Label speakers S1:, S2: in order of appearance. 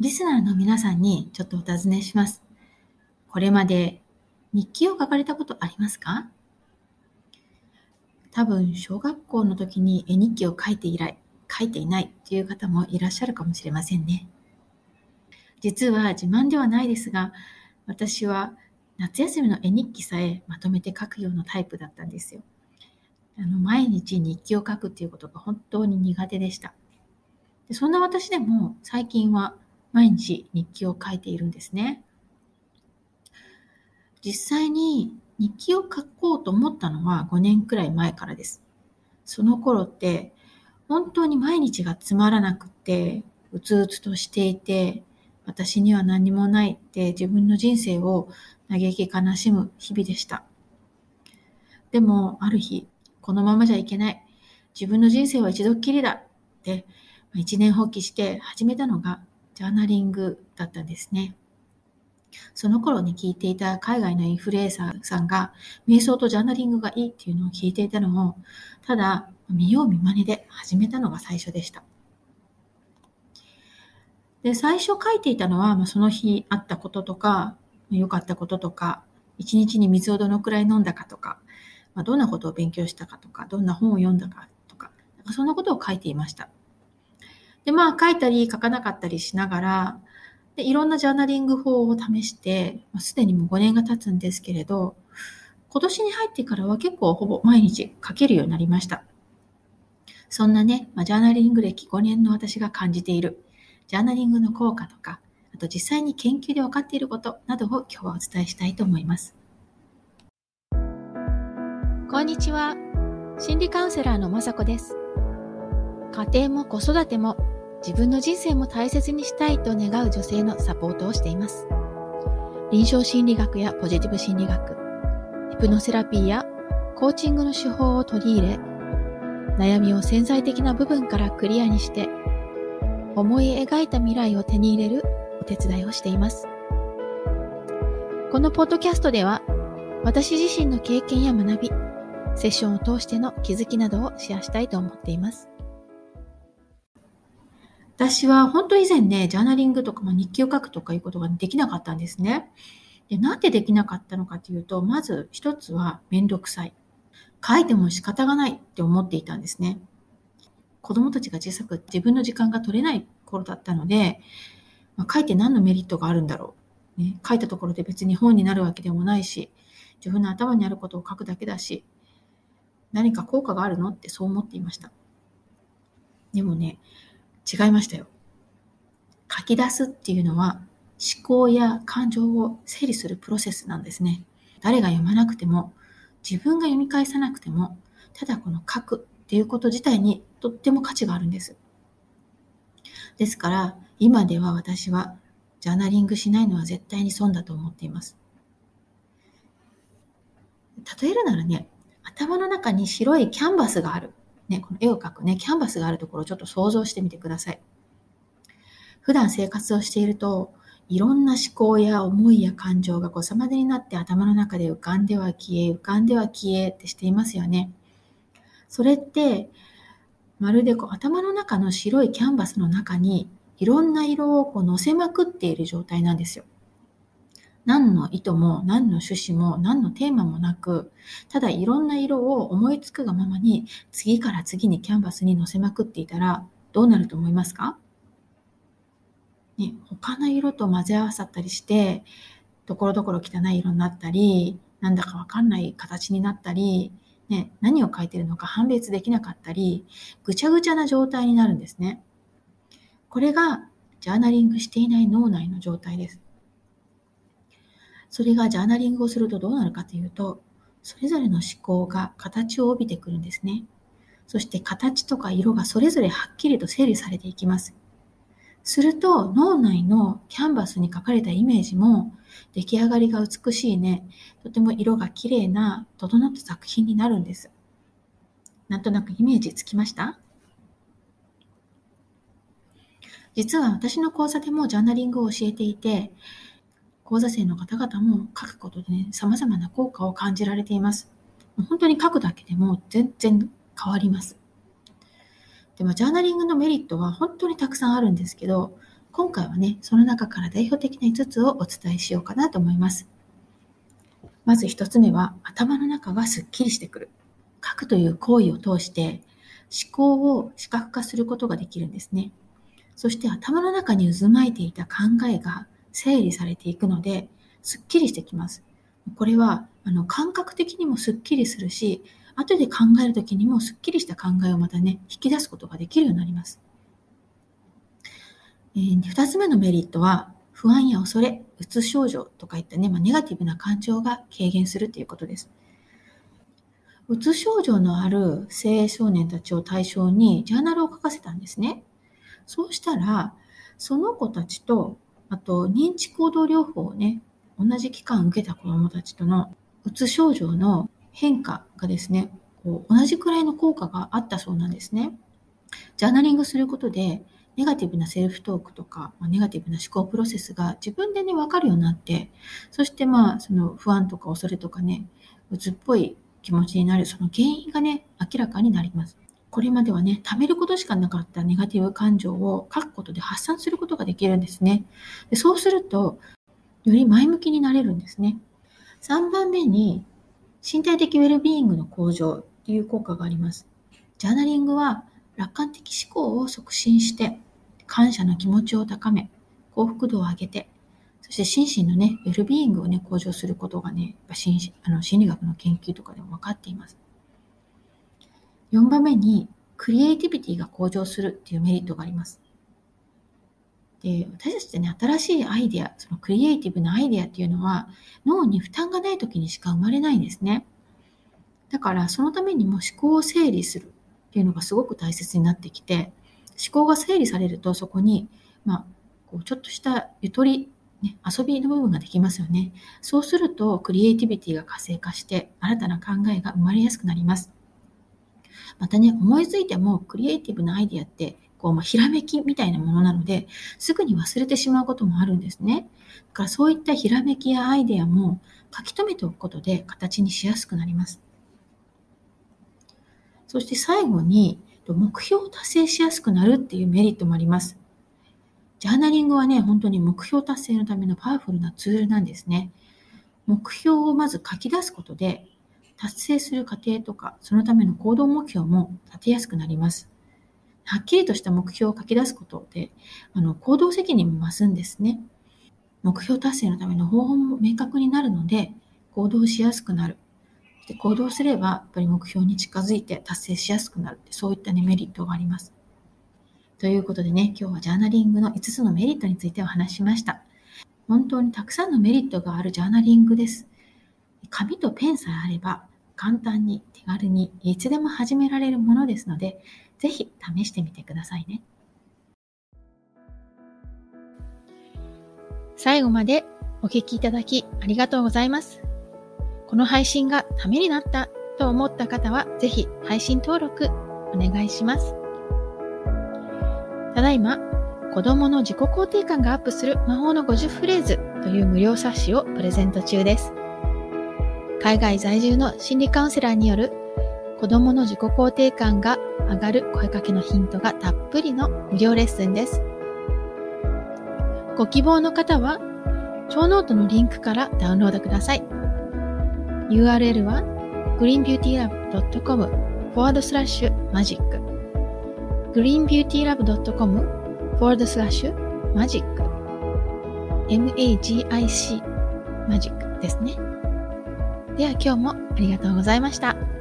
S1: リスナーの皆さんにちょっとお尋ねします。これまで日記を書かれたことありますか？多分、小学校の時に絵日記を書いて以来、書いていないという方もいらっしゃるかもしれませんね。実は自慢ではないですが、私は夏休みの絵日記さえまとめて書くようなタイプだったんですよ。あの毎日日記を書くっていうことが本当に苦手でした。でそんな私でも最近は毎日日記を書いているんですね。実際に日記を書こうと思ったのは5年くらい前からです。その頃って本当に毎日がつまらなくて、うつうつとしていて、私には何もないって自分の人生を嘆き悲しむ日々でした。でも、ある日、このままじゃいけない。自分の人生は一度きりだって、一年放棄して始めたのがジャーナリングだったんですね。その頃に聞いていた海外のインフルエンサーさんが、瞑想とジャーナリングがいいっていうのを聞いていたのを、ただ見よう見まねで始めたのが最初でした。で、最初書いていたのは、まあ、その日あったこととか、良かったこととか、一日に水をどのくらい飲んだかとか、まあ、どんなことを勉強したかとか、どんな本を読んだかとか、かそんなことを書いていました。で、まあ書いたり書かなかったりしながら、でいろんなジャーナリング法を試して、すでにもう5年が経つんですけれど、今年に入ってからは結構ほぼ毎日書けるようになりました。そんなね、まあ、ジャーナリング歴5年の私が感じている、ジャーナリングの効果とか、あと実際に研究で分かっていることなどを今日はお伝えしたいと思います。
S2: こんにちは。心理カウンセラーのまさこです。家庭も子育ても自分の人生も大切にしたいと願う女性のサポートをしています。臨床心理学やポジティブ心理学、ヒプノセラピーやコーチングの手法を取り入れ、悩みを潜在的な部分からクリアにして、思い描いた未来を手に入れるお手伝いをしています。このポッドキャストでは、私自身の経験や学び、セッションを通しての気づきなどをシェアしたいと思っています。
S1: 私は本当以前ね、ジャーナリングとか、まあ、日記を書くとかいうことができなかったんですね。でなんでできなかったのかというと、まず一つはめんどくさい。書いても仕方がないって思っていたんですね。子供たちが小さく自分の時間が取れない頃だったので、まあ、書いて何のメリットがあるんだろう、ね。書いたところで別に本になるわけでもないし、自分の頭にあることを書くだけだし、何か効果があるのってそう思っていました。でもね、違いましたよ。書き出すっていうのは思考や感情を整理するプロセスなんですね。誰が読まなくても、自分が読み返さなくても、ただこの書くっていうこと自体にとっても価値があるんです。ですから、今では私はジャーナリングしないのは絶対に損だと思っています。例えるならね、頭の中に白いキャンバスがある。ね、この絵を描くね、キャンバスがあるところをちょっと想像してみてください。普段生活をしていると、いろんな思考や思いや感情がごさまでになって頭の中で浮かんでは消え、浮かんでは消えってしていますよね。それって、まるでこう頭の中の白いキャンバスの中にいろんな色をこう乗せまくっている状態なんですよ。何の意図も何の趣旨も何のテーマもなく、ただいろんな色を思いつくがままに次から次にキャンバスに載せまくっていたらどうなると思いますか？ね、他の色と混ぜ合わさったりして、ところどころ汚い色になったり、なんだかわかんない形になったり、ね、何を書いてるのか判別できなかったり、ぐちゃぐちゃな状態になるんですね。これがジャーナリングしていない脳内の状態です。それがジャーナリングをするとどうなるかというと、それぞれの思考が形を帯びてくるんですね。そして形とか色がそれぞれはっきりと整理されていきます。すると脳内のキャンバスに書かれたイメージも出来上がりが美しいね、とても色が綺麗な整った作品になるんです。なんとなくイメージつきました？実は私の講座でもジャーナリングを教えていて、講座生の方々も書くことでね、様々な効果を感じられています。本当に書くだけでも全然変わります。でも、ジャーナリングのメリットは本当にたくさんあるんですけど、今回はね、その中から代表的な5つをお伝えしようかなと思います。まず1つ目は、頭の中がすっきりしてくる。書くという行為を通して、思考を視覚化することができるんですね。そして頭の中に渦巻いていた考えが整理されていくので、すっきりしてきます。これは、あの、感覚的にもすっきりするし、後で考えるときにもすっきりした考えをまたね、引き出すことができるようになります。えー、2つ目のメリットは、不安や恐れ、うつ症状とかいったね、まあ、ネガティブな感情が軽減するということです。うつ症状のある青少年たちを対象にジャーナルを書かせたんですね。そうしたら、その子たちと、あと認知行動療法をね、同じ期間受けた子どもたちとのうつ症状の変化がですね、こう同じくらいの効果があったそうなんですね。ジャーナリングすることで、ネガティブなセルフトークとか、ま、ネガティブな思考プロセスが自分でね、わかるようになって、そしてまあ、その不安とか恐れとかね、うつっぽい気持ちになる、その原因がね、明らかになります。これまではね、貯めることしかなかったネガティブ感情を書くことで発散することができるんですね。でそうすると、より前向きになれるんですね。3番目に、身体的ウェルビーイングの向上っていう効果があります。ジャーナリングは楽観的思考を促進して、感謝の気持ちを高め、幸福度を上げて、そして心身のね、ウェルビーイングをね、向上することがね、やっぱ心あの心理学の研究とかでも分かっています。4番目に、クリエイティビティが向上するっていうメリットがあります。で、私たちってね、新しいアイデア、そのクリエイティブなアイデアっていうのは、脳に負担がない時にしか生まれないんですね。だから、そのためにも思考を整理するっていうのがすごく大切になってきて、思考が整理されると、そこに、まあ、こうちょっとしたゆとり、ね、遊びの部分ができますよね。そうすると、クリエイティビティが活性化して、新たな考えが生まれやすくなります。またね、思いついてもクリエイティブなアイディアって、こう、まあ、ひらめきみたいなものなので、すぐに忘れてしまうこともあるんですね。だからそういったひらめきやアイデアも書き留めておくことで形にしやすくなります。そして最後に、目標を達成しやすくなるっていうメリットもあります。ジャーナリングはね、本当に目標達成のためのパワフルなツールなんですね。目標をまず書き出すことで、達成する過程とか、そのための行動目標も立てやすくなります。はっきりとした目標を書き出すことで、あの行動責任も増すんですね。目標達成のための方法も明確になるので、行動しやすくなる。で行動すれば、やっぱり目標に近づいて達成しやすくなる。そういった、ね、メリットがあります。ということでね、今日はジャーナリングの5つのメリットについてお話しました。本当にたくさんのメリットがあるジャーナリングです。紙とペンさえあれば、簡単に手軽にいつでも始められるものですので、ぜひ試してみてくださいね。
S2: 最後までお聞きいただきありがとうございます。この配信がためになったと思った方は、ぜひ配信登録お願いします。ただいま、子供の自己肯定感がアップする魔法の50フレーズという無料冊子をプレゼント中です。海外在住の心理カウンセラーによる子供の自己肯定感が上がる声かけのヒントがたっぷりの無料レッスンです。ご希望の方は、ショーノートのリンクからダウンロードください。URL は greenbeautylab.com forward slash magic greenbeautylab.com forward slash magic magic マジックですね。では今日もありがとうございました。